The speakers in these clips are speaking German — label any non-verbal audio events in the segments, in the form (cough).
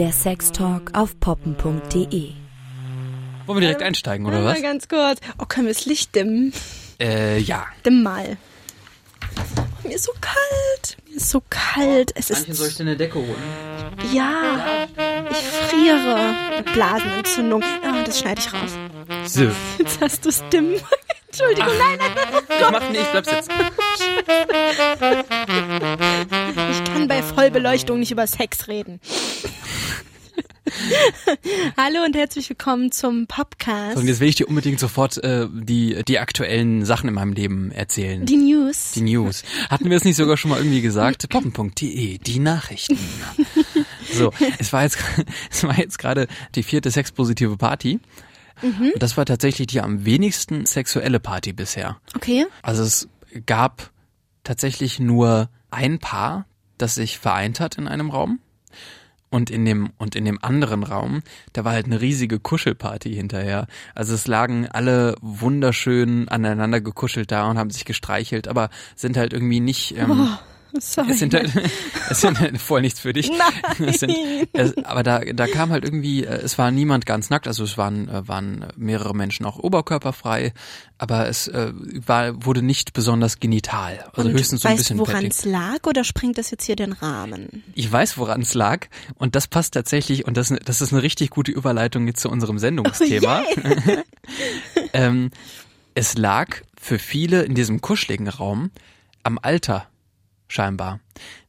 Der Sextalk auf poppen.de. Wollen wir direkt einsteigen, oder was? Mal ganz kurz. Oh, können wir das Licht dimmen? Äh, ja. Dimm mal. Oh, mir ist so kalt. Mir ist so kalt. Es ist. soll ich denn eine Decke holen? Ja, ich friere. Blasenentzündung. Oh, das schneide ich raus. So. Jetzt hast du es dimm. (laughs) Entschuldigung, nein, nein, nein. Ich mach nicht, ich bleib sitzen. (laughs) Ich kann bei Vollbeleuchtung nicht über Sex reden. Hallo und herzlich willkommen zum Podcast. So, und jetzt will ich dir unbedingt sofort äh, die, die aktuellen Sachen in meinem Leben erzählen. Die News. Die News. Hatten wir es nicht sogar schon mal irgendwie gesagt? Poppen.de, die Nachrichten. (laughs) So, es war jetzt, (laughs) es war jetzt gerade die vierte sexpositive Party. Und das war tatsächlich die am wenigsten sexuelle Party bisher. Okay. Also es gab tatsächlich nur ein Paar, das sich vereint hat in einem Raum. Und in dem, und in dem anderen Raum, da war halt eine riesige Kuschelparty hinterher. Also es lagen alle wunderschön aneinander gekuschelt da und haben sich gestreichelt, aber sind halt irgendwie nicht, ähm, Sorry. es sind halt, (laughs) es sind halt voll nichts für dich. Nein. Es sind, es, aber da, da kam halt irgendwie, äh, es war niemand ganz nackt, also es waren, äh, waren mehrere Menschen auch oberkörperfrei, aber es äh, war, wurde nicht besonders genital. Also und höchstens so ein weißt bisschen du, woran es lag oder springt das jetzt hier den Rahmen? Ich weiß, woran es lag und das passt tatsächlich und das, das ist eine richtig gute Überleitung jetzt zu unserem Sendungsthema. (laughs) ähm, es lag für viele in diesem kuscheligen Raum am Alter scheinbar.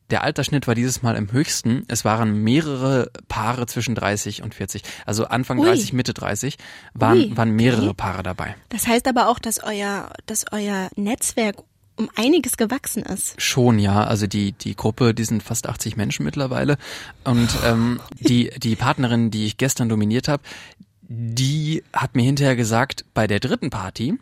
Der Altersschnitt war dieses Mal im höchsten. Es waren mehrere Paare zwischen 30 und 40. Also Anfang Ui. 30, Mitte 30 waren, Ui, waren mehrere okay. Paare dabei. Das heißt aber auch, dass euer, dass euer Netzwerk um einiges gewachsen ist. Schon, ja. Also die, die Gruppe, die sind fast 80 Menschen mittlerweile. Und ähm, die, die Partnerin, die ich gestern dominiert habe, die hat mir hinterher gesagt, bei der dritten Party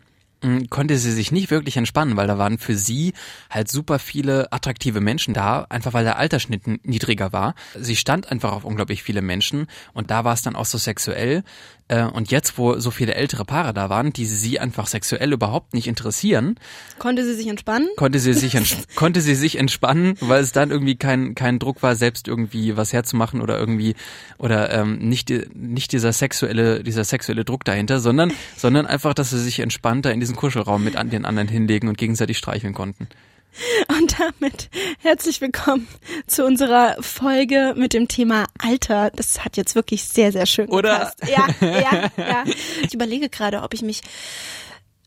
konnte sie sich nicht wirklich entspannen, weil da waren für sie halt super viele attraktive Menschen da, einfach weil der Altersschnitt niedriger war. Sie stand einfach auf unglaublich viele Menschen und da war es dann auch so sexuell. Äh, Und jetzt, wo so viele ältere Paare da waren, die sie einfach sexuell überhaupt nicht interessieren, Konnte sie sich entspannen? konnte sie sich (laughs) konnte sie sich entspannen, weil es dann irgendwie kein kein Druck war, selbst irgendwie was herzumachen oder irgendwie oder ähm, nicht nicht dieser sexuelle dieser sexuelle Druck dahinter, sondern sondern einfach, dass sie sich entspannter in diesen Kuschelraum mit an den anderen hinlegen und gegenseitig streicheln konnten. Und damit herzlich willkommen zu unserer Folge mit dem Thema Alter. Das hat jetzt wirklich sehr, sehr schön Oder? gepasst. Ja, ja, ja. Ich überlege gerade, ob ich mich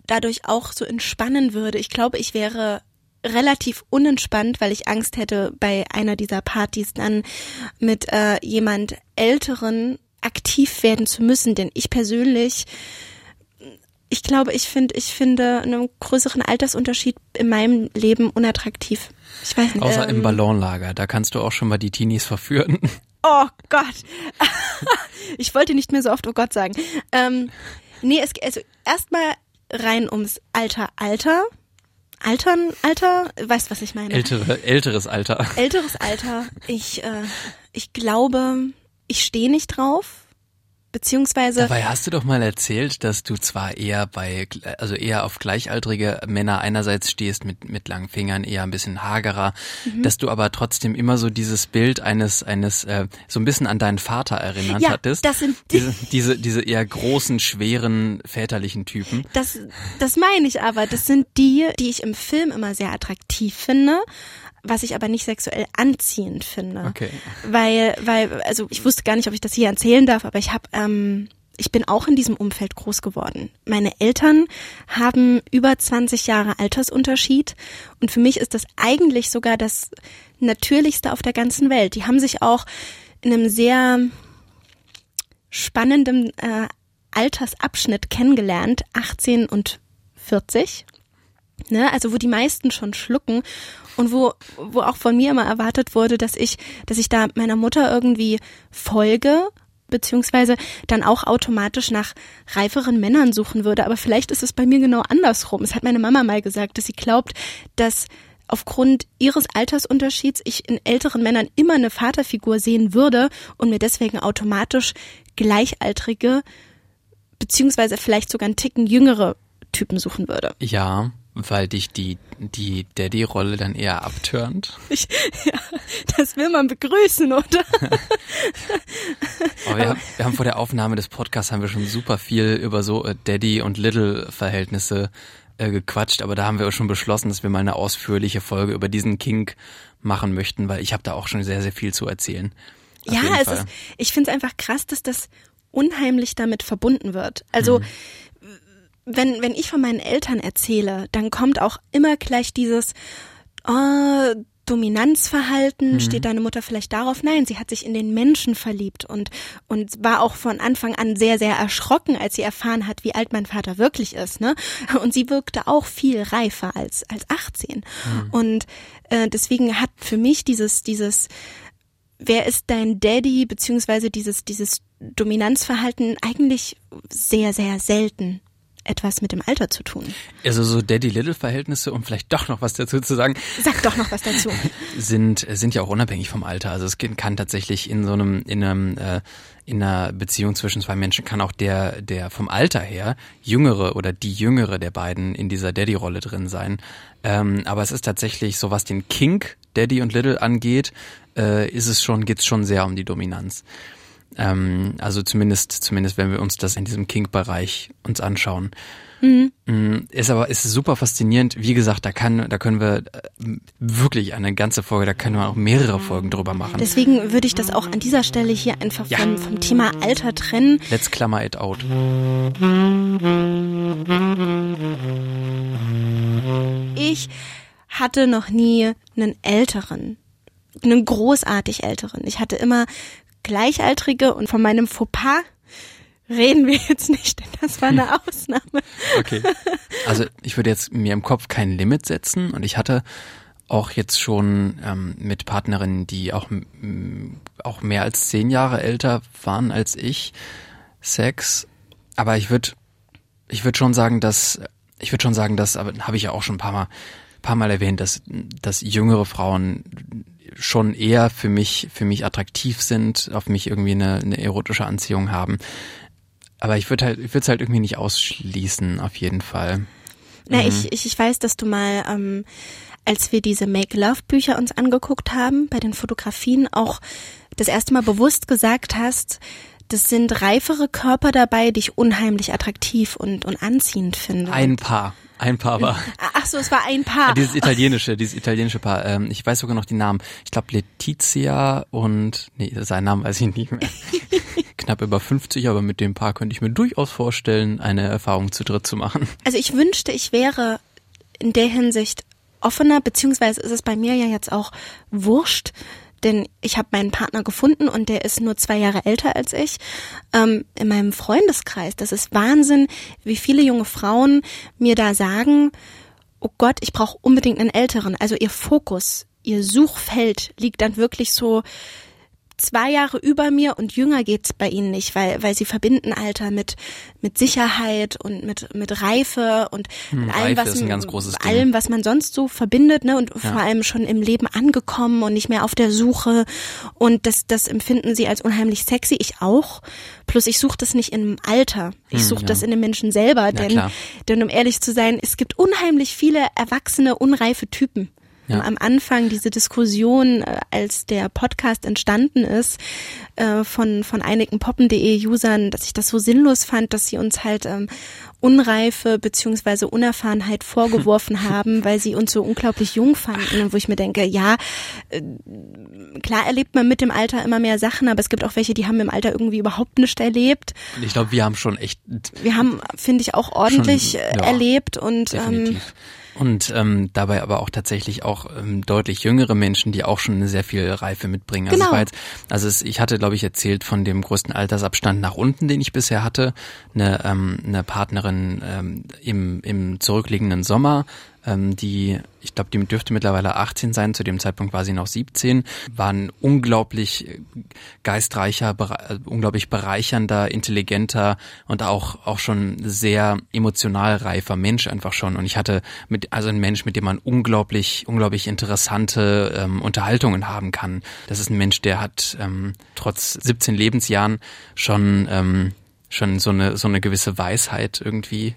dadurch auch so entspannen würde. Ich glaube, ich wäre relativ unentspannt, weil ich Angst hätte, bei einer dieser Partys dann mit äh, jemand Älteren aktiv werden zu müssen. Denn ich persönlich ich glaube, ich finde, ich finde einen größeren Altersunterschied in meinem Leben unattraktiv. Ich weiß nicht. Außer ähm, im Ballonlager, da kannst du auch schon mal die Teenies verführen. (laughs) Oh Gott. (laughs) ich wollte nicht mehr so oft oh Gott sagen. Ähm, nee, es also erstmal rein ums Alter, Alter. Altern, Alter, weißt was ich meine? Ältere, älteres Alter. Älteres Alter. Ich, äh, ich glaube, ich stehe nicht drauf. Beziehungsweise Dabei hast du doch mal erzählt, dass du zwar eher bei, also eher auf gleichaltrige Männer einerseits stehst mit, mit langen Fingern, eher ein bisschen hagerer, Mhm. dass du aber trotzdem immer so dieses Bild eines, eines, äh, so ein bisschen an deinen Vater erinnert Ja, hattest. das sind die- diese, diese, diese eher großen, schweren, väterlichen Typen. Das, das meine ich aber. Das sind die, die ich im Film immer sehr attraktiv finde, was ich aber nicht sexuell anziehend finde. Okay. Weil, weil, also ich wusste gar nicht, ob ich das hier erzählen darf, aber ich habe, ähm, ich bin auch in diesem Umfeld groß geworden. Meine Eltern haben über 20 Jahre Altersunterschied und für mich ist das eigentlich sogar das Natürlichste auf der ganzen Welt. Die haben sich auch in einem sehr spannenden äh, Altersabschnitt kennengelernt, 18 und 40. Ne, also wo die meisten schon schlucken und wo, wo auch von mir immer erwartet wurde, dass ich, dass ich da meiner Mutter irgendwie folge, beziehungsweise dann auch automatisch nach reiferen Männern suchen würde. Aber vielleicht ist es bei mir genau andersrum. Es hat meine Mama mal gesagt, dass sie glaubt, dass aufgrund ihres Altersunterschieds ich in älteren Männern immer eine Vaterfigur sehen würde und mir deswegen automatisch gleichaltrige, beziehungsweise vielleicht sogar einen Ticken jüngere Typen suchen würde. Ja, Weil dich die, die Daddy-Rolle dann eher abturnt? Ich, ja, das will man begrüßen, oder? (laughs) Aber wir, haben, wir haben vor der Aufnahme des Podcasts haben wir schon super viel über so äh, Daddy- und Little-Verhältnisse äh, gequatscht, aber da haben wir auch schon beschlossen, dass wir mal eine ausführliche Folge über diesen Kink machen möchten, weil ich habe da auch schon sehr, sehr viel zu erzählen. Auf ja, es ist, ich finde es einfach krass, dass das unheimlich damit verbunden wird. Also mhm wenn, wenn ich von meinen Eltern erzähle, dann kommt auch immer gleich dieses, oh, Dominanzverhalten, mhm. steht deine Mutter vielleicht darauf? Nein, sie hat sich in den Menschen verliebt und, und war auch von Anfang an sehr, sehr erschrocken, als sie erfahren hat, wie alt mein Vater wirklich ist, ne? Und sie wirkte auch viel reifer als, als 18. Mhm. Und äh, deswegen hat für mich dieses, dieses, wer ist dein Daddy, beziehungsweise dieses, dieses Dominanzverhalten eigentlich sehr, sehr selten etwas mit dem Alter zu tun. Also so Daddy-Little-Verhältnisse, um vielleicht doch noch was dazu zu sagen. Sag doch noch was dazu. (laughs) sind, sind ja auch unabhängig vom Alter. Also es kann tatsächlich in so einem, in einem, äh, in einer Beziehung zwischen zwei Menschen kann auch der, der vom Alter her jüngere oder die jüngere der beiden in dieser Daddy-Rolle drin sein. Ähm, aber es ist tatsächlich so, was den Kink Daddy und Little angeht, äh, ist es schon, geht's schon sehr um die Dominanz. Ähm, also zumindest, zumindest wenn wir uns das in diesem Kink-Bereich uns anschauen. Mhm. Mm, ist aber ist super faszinierend. Wie gesagt, da kann, da können wir äh, wirklich eine ganze Folge, da können wir auch mehrere Folgen drüber machen. Deswegen würde ich das auch an dieser Stelle hier einfach ja. vom, vom Thema Alter trennen. Let's klammer it out. Ich hatte noch nie einen älteren, einen großartig älteren. Ich hatte immer Gleichaltrige und von meinem Fauxpas reden wir jetzt nicht, denn das war eine Ausnahme. Okay. Also ich würde jetzt mir im Kopf kein Limit setzen und ich hatte auch jetzt schon ähm, mit Partnerinnen, die auch, auch mehr als zehn Jahre älter waren als ich, Sex. Aber ich würde ich würde schon sagen, dass ich würde schon sagen, dass, aber habe ich ja auch schon ein paar Mal, paar Mal erwähnt, dass, dass jüngere Frauen schon eher für mich, für mich attraktiv sind, auf mich irgendwie eine, eine erotische Anziehung haben. Aber ich würde halt, ich würde es halt irgendwie nicht ausschließen, auf jeden Fall. Na, mhm. ich, ich, ich weiß, dass du mal, ähm, als wir diese Make-Love-Bücher uns angeguckt haben, bei den Fotografien auch das erste Mal bewusst gesagt hast, das sind reifere Körper dabei, die ich unheimlich attraktiv und, und anziehend finde. Ein Paar. Ein Paar war. (laughs) Ach so, es war ein Paar. Ja, dieses italienische, dieses italienische Paar. Ähm, ich weiß sogar noch die Namen. Ich glaube Letizia und nee, seinen Namen weiß ich nicht mehr. (laughs) Knapp über 50, aber mit dem Paar könnte ich mir durchaus vorstellen, eine Erfahrung zu dritt zu machen. Also ich wünschte, ich wäre in der Hinsicht offener, beziehungsweise ist es bei mir ja jetzt auch wurscht, denn ich habe meinen Partner gefunden und der ist nur zwei Jahre älter als ich. Ähm, in meinem Freundeskreis, das ist Wahnsinn, wie viele junge Frauen mir da sagen, oh Gott, ich brauche unbedingt einen älteren. Also ihr Fokus, ihr Suchfeld liegt dann wirklich so zwei Jahre über mir und jünger geht's bei ihnen nicht, weil, weil sie verbinden Alter mit, mit Sicherheit und mit, mit Reife und hm, mit allem, was, allem, was man sonst so verbindet, ne, und ja. vor allem schon im Leben angekommen und nicht mehr auf der Suche. Und das, das empfinden sie als unheimlich sexy. Ich auch. Plus ich suche das nicht im Alter. Ich hm, suche ja. das in den Menschen selber, denn, denn um ehrlich zu sein, es gibt unheimlich viele erwachsene, unreife Typen. Ja. Am Anfang diese Diskussion, äh, als der Podcast entstanden ist, äh, von, von einigen poppen.de-Usern, dass ich das so sinnlos fand, dass sie uns halt ähm, Unreife beziehungsweise Unerfahrenheit (laughs) vorgeworfen haben, weil sie uns so unglaublich jung fanden. Und wo ich mir denke, ja, äh, klar erlebt man mit dem Alter immer mehr Sachen, aber es gibt auch welche, die haben im Alter irgendwie überhaupt nicht erlebt. Und ich glaube, wir haben schon echt. Wir haben, finde ich, auch ordentlich schon, ja, erlebt und ähm, und ähm, dabei aber auch tatsächlich auch ähm, deutlich jüngere Menschen, die auch schon sehr viel Reife mitbringen. Also, genau. jetzt, also es, ich hatte, glaube ich, erzählt von dem größten Altersabstand nach unten, den ich bisher hatte. Eine, ähm, eine Partnerin ähm, im, im zurückliegenden Sommer, ähm, die, ich glaube, die dürfte mittlerweile 18 sein, zu dem Zeitpunkt war sie noch 17, war ein unglaublich geistreicher, bere unglaublich bereichernder, intelligenter und auch, auch schon sehr emotional reifer Mensch einfach schon. Und ich hatte mit, also ein Mensch, mit dem man unglaublich, unglaublich interessante ähm, Unterhaltungen haben kann. Das ist ein Mensch, der hat ähm, trotz 17 Lebensjahren schon ähm, schon so eine so eine gewisse Weisheit irgendwie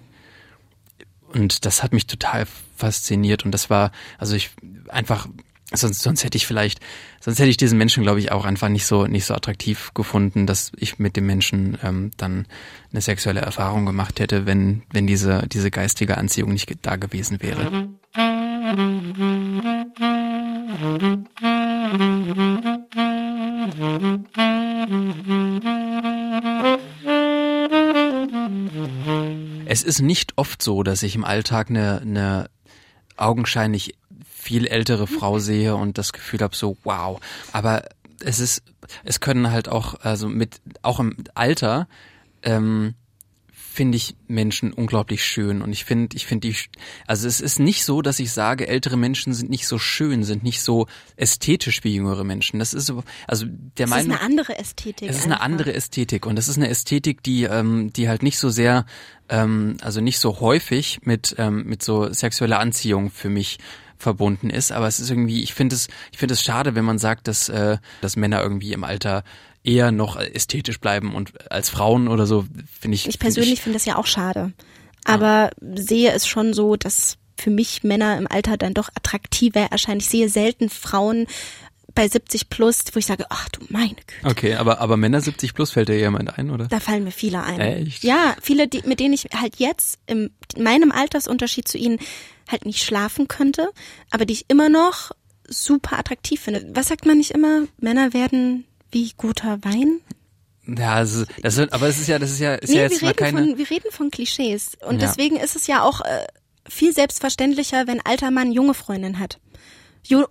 und das hat mich total fasziniert und das war, also ich einfach, sonst, sonst hätte ich vielleicht, sonst hätte ich diesen Menschen, glaube ich, auch einfach nicht so, nicht so attraktiv gefunden, dass ich mit dem Menschen ähm, dann eine sexuelle Erfahrung gemacht hätte, wenn, wenn diese, diese geistige Anziehung nicht da gewesen wäre. Es ist nicht oft so, dass ich im Alltag eine, eine augenscheinlich viel ältere Frau sehe und das Gefühl habe, so wow. Aber es ist, es können halt auch, also mit, auch im Alter, ähm, finde ich Menschen unglaublich schön und ich finde, ich finde die, also es ist nicht so, dass ich sage, ältere Menschen sind nicht so schön, sind nicht so ästhetisch wie jüngere Menschen. Das ist, also der Meinung. Es ist eine andere Ästhetik. Es ist eine andere Ästhetik und das ist eine Ästhetik, die, ähm, die halt nicht so sehr, ähm, also nicht so häufig mit, ähm, mit so sexueller Anziehung für mich verbunden ist, aber es ist irgendwie, ich finde es, ich finde es schade, wenn man sagt, dass, äh, dass Männer irgendwie im Alter eher noch ästhetisch bleiben und als Frauen oder so, finde ich. Ich persönlich finde find das ja auch schade. Aber ja. sehe es schon so, dass für mich Männer im Alter dann doch attraktiver erscheinen. Ich sehe selten Frauen bei 70 plus, wo ich sage, ach du meine Güte. Okay, aber, aber Männer 70 plus fällt dir jemand ein, oder? Da fallen mir viele ein. Echt? Ja, viele, die, mit denen ich halt jetzt in meinem Altersunterschied zu ihnen halt nicht schlafen könnte, aber die ich immer noch super attraktiv finde. Was sagt man nicht immer? Männer werden wie guter Wein? Ja, also, das ist, aber es ist ja, das ist ja, ist nee, ja jetzt wir mal keine. Von, wir reden von Klischees. Und Ja. deswegen ist es ja auch äh, viel selbstverständlicher, wenn alter Mann junge Freundin hat.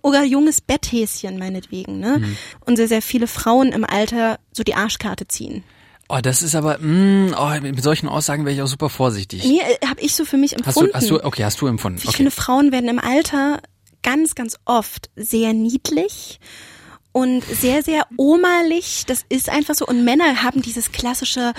Oder junges Betthäschen meinetwegen, ne? Mhm. Und sehr, sehr viele Frauen im Alter so die Arschkarte ziehen. Oh, das ist aber, mh, oh, mit solchen Aussagen wäre ich auch super vorsichtig. Nee, äh, habe ich so für mich Hast empfunden. du, hast du, okay, hast du empfunden. Ich Okay. finde, Frauen werden im Alter ganz, ganz oft sehr niedlich und sehr, sehr omerlich. Das ist einfach so. Und Männer haben dieses klassische,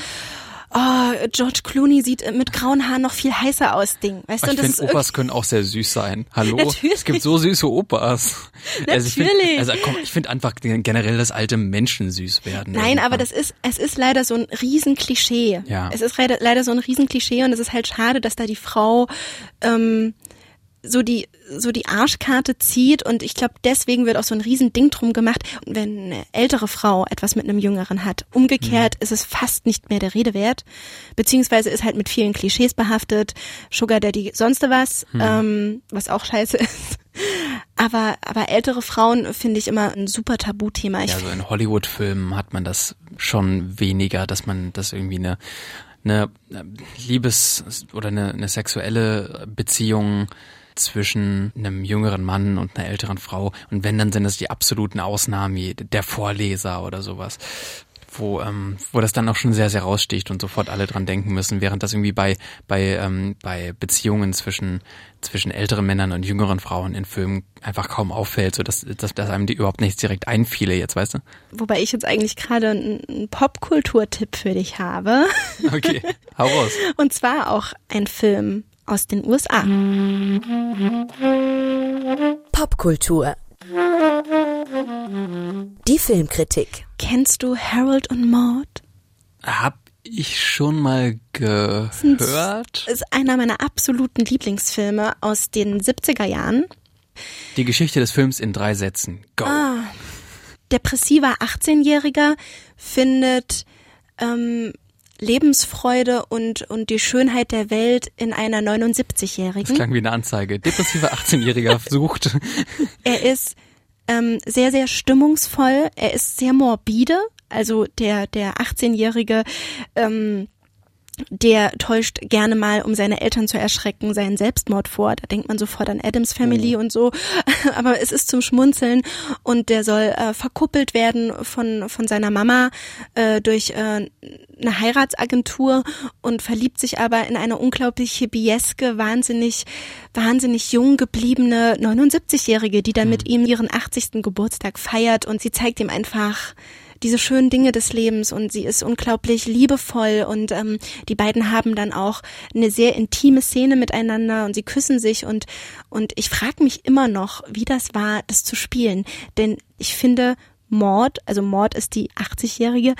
oh, George Clooney sieht mit grauen Haaren noch viel heißer aus, Ding. Weißt du, Ich und das finde, Opas können auch sehr süß sein. Hallo? Natürlich. (laughs) Es gibt so süße Opas. Also ich find, Natürlich. also komm, ich finde einfach generell, dass alte Menschen süß werden. Nein, aber irgendwann. das ist, es ist leider so ein Riesenklischee. Ja. Es ist leider, leider so ein Riesenklischee und es ist halt schade, dass da die Frau ähm, so die so die Arschkarte zieht und ich glaube deswegen wird auch so ein Riesending drum gemacht, wenn eine ältere Frau etwas mit einem Jüngeren hat. Umgekehrt Mhm. ist es fast nicht mehr der Rede wert, beziehungsweise ist halt mit vielen Klischees behaftet, Sugar Daddy sonst was, Mhm. ähm, was auch scheiße (laughs) ist. Aber aber ältere Frauen finde ich immer ein super Tabuthema. Ich Ja, so in Hollywood-Filmen hat man das schon weniger, dass man das irgendwie eine, eine Liebes- oder eine, eine sexuelle Beziehung zwischen einem jüngeren Mann und einer älteren Frau. Und wenn, dann sind das die absoluten Ausnahmen, wie der Vorleser oder sowas. Wo, ähm, wo das dann auch schon sehr, sehr raussticht und sofort alle dran denken müssen, während das irgendwie bei, bei, ähm, bei Beziehungen zwischen, zwischen älteren Männern und jüngeren Frauen in Filmen einfach kaum auffällt, so dass, dass, dass einem die überhaupt nichts direkt einfiele jetzt, weißt du? Wobei ich jetzt eigentlich gerade einen einen Popkulturtipp für dich habe. Okay, hau raus. (laughs) Und zwar auch ein Film aus den USA. Popkultur. Die Filmkritik. Kennst du Harold und Maude? Hab ich schon mal gehört. Ist einer meiner absoluten Lieblingsfilme aus den 70er Jahren. Die Geschichte des Films in drei Sätzen. Go. Depressiver 18-Jähriger findet ähm, Lebensfreude und, und die Schönheit der Welt in einer Das 79-Jährigen. klang wie eine Anzeige. Depressiver 18-Jähriger (laughs) sucht. Er ist ähm, sehr, sehr stimmungsvoll. Er ist sehr morbide. Also der, der 18-Jährige, ähm, der täuscht gerne mal, um seine Eltern zu erschrecken, seinen Selbstmord vor. Da denkt man sofort an Adams Family und so. (laughs) Aber es ist zum Schmunzeln und der soll äh, verkuppelt werden von, von seiner Mama äh, durch äh, eine Heiratsagentur und verliebt sich aber in eine unglaubliche bieske, wahnsinnig, wahnsinnig jung gebliebene 79-Jährige, die dann mit ihm ihren 80. Geburtstag feiert und sie zeigt ihm einfach diese schönen Dinge des Lebens und sie ist unglaublich liebevoll und ähm, die beiden haben dann auch eine sehr intime Szene miteinander und sie küssen sich und und ich frage mich immer noch, wie das war, das zu spielen, denn ich finde Mord, also Mord ist die 80-jährige,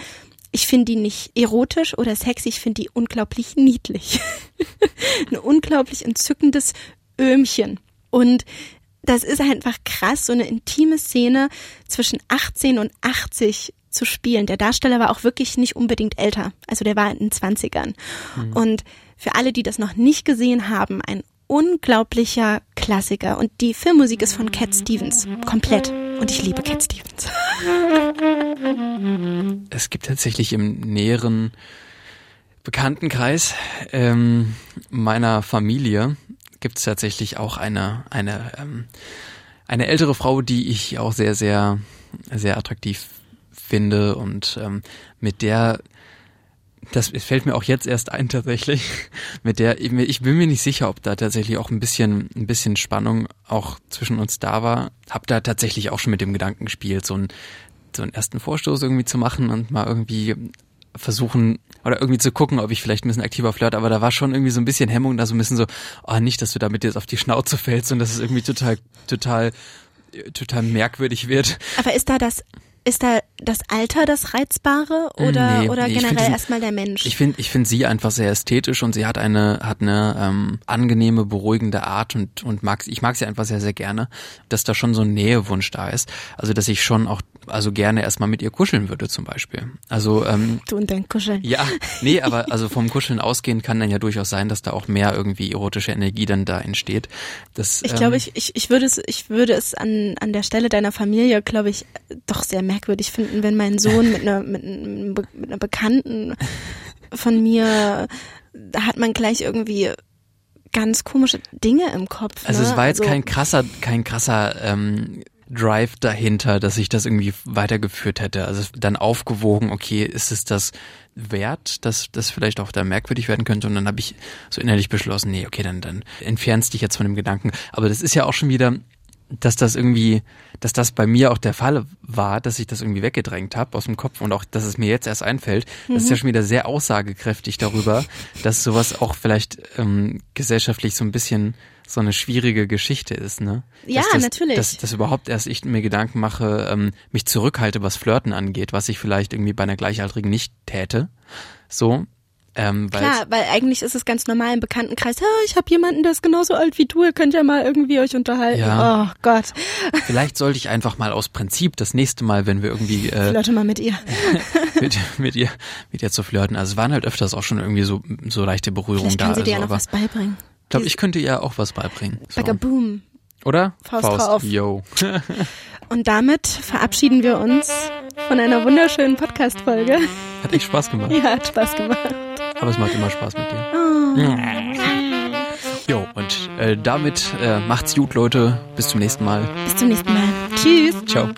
ich finde die nicht erotisch oder sexy, ich finde die unglaublich niedlich. (laughs) ein unglaublich entzückendes Öhmchen. Und das ist einfach krass, so eine intime Szene zwischen 18 und 80 zu spielen. Der Darsteller war auch wirklich nicht unbedingt älter. Also der war in den 20ern. Mhm. Und für alle, die das noch nicht gesehen haben, ein unglaublicher Klassiker. Und die Filmmusik ist von Cat Stevens. Komplett. Und ich liebe Cat Stevens. Es gibt tatsächlich im näheren Bekanntenkreis ähm, meiner Familie gibt es tatsächlich auch eine eine ähm, eine ältere Frau, die ich auch sehr sehr sehr attraktiv finde und ähm, mit der das fällt mir auch jetzt erst ein tatsächlich, (laughs) mit der ich bin mir nicht sicher, ob da tatsächlich auch ein bisschen ein bisschen Spannung auch zwischen uns da war. Hab da tatsächlich auch schon mit dem Gedanken gespielt, so einen so einen ersten Vorstoß irgendwie zu machen und mal irgendwie versuchen oder irgendwie zu gucken, ob ich vielleicht ein bisschen aktiver flirt, aber da war schon irgendwie so ein bisschen Hemmung, da so ein bisschen so, oh, nicht, dass du damit jetzt auf die Schnauze fällst und dass es irgendwie total, total, total merkwürdig wird. Aber ist da das ist da das Alter das Reizbare oder, nee, oder nee, generell erstmal der Mensch? Ich finde ich finde sie einfach sehr ästhetisch und sie hat eine, hat eine ähm, angenehme, beruhigende Art und, und mag, ich mag sie einfach sehr, sehr gerne, dass da schon so ein Nähewunsch da ist. Also dass ich schon auch also gerne erstmal mit ihr kuscheln würde zum Beispiel. Also ähm, du und dein Kuscheln. Ja, nee, (laughs) aber also vom Kuscheln ausgehen kann dann ja durchaus sein, dass da auch mehr irgendwie erotische Energie dann da entsteht. Das, ich glaube, ähm, ich, ich, ich würde es, ich würde es an, an der Stelle deiner Familie, glaube ich, doch sehr merkwürdig finden, wenn mein Sohn mit einer, mit, mit einer Bekannten von mir, da hat man gleich irgendwie ganz komische Dinge im Kopf. Also ne? es war jetzt also, kein krasser, kein krasser ähm, Drive dahinter, dass ich das irgendwie weitergeführt hätte. Also dann aufgewogen, okay, ist es das wert, dass das vielleicht auch da merkwürdig werden könnte? Und dann habe ich so innerlich beschlossen, nee, okay, dann, dann entfernst dich jetzt von dem Gedanken. Aber das ist ja auch schon wieder, dass das irgendwie, dass das bei mir auch der Fall war, dass ich das irgendwie weggedrängt habe aus dem Kopf und auch, dass es mir jetzt erst einfällt. Mhm. Das ist ja mhm. schon wieder sehr aussagekräftig darüber, dass sowas auch vielleicht ähm, gesellschaftlich so ein bisschen so eine schwierige Geschichte ist, ne? Ja, das, natürlich. Dass, dass überhaupt erst ich mir Gedanken mache, ähm, mich zurückhalte, was Flirten angeht, was ich vielleicht irgendwie bei einer Gleichaltrigen nicht täte. So. Ähm, Klar, weil eigentlich ist es ganz normal im Bekanntenkreis, ja, ich habe jemanden, der ist genauso alt wie du, ihr könnt ja mal irgendwie euch unterhalten. Ja. Oh Gott. (laughs) Vielleicht sollte ich einfach mal aus Prinzip das nächste Mal, wenn wir irgendwie äh, Flirte mal mit ihr. (laughs) mit, mit ihr mit ihr zu flirten. Also es waren halt öfters auch schon irgendwie so so leichte Berührungen da. Kann sie dir also, ja noch was beibringen. Ich glaube, ich könnte ihr auch was beibringen. So. Boom. Oder? Faust, Faust drauf. Yo. (laughs) Und damit verabschieden wir uns von einer wunderschönen Podcast-Folge. Hat echt Spaß gemacht. Ja, hat Spaß gemacht. Aber es macht immer Spaß mit dir. Jo, und äh, damit äh, macht's gut, Leute. Bis zum nächsten Mal. Bis zum nächsten Mal. Tschüss. Ciao.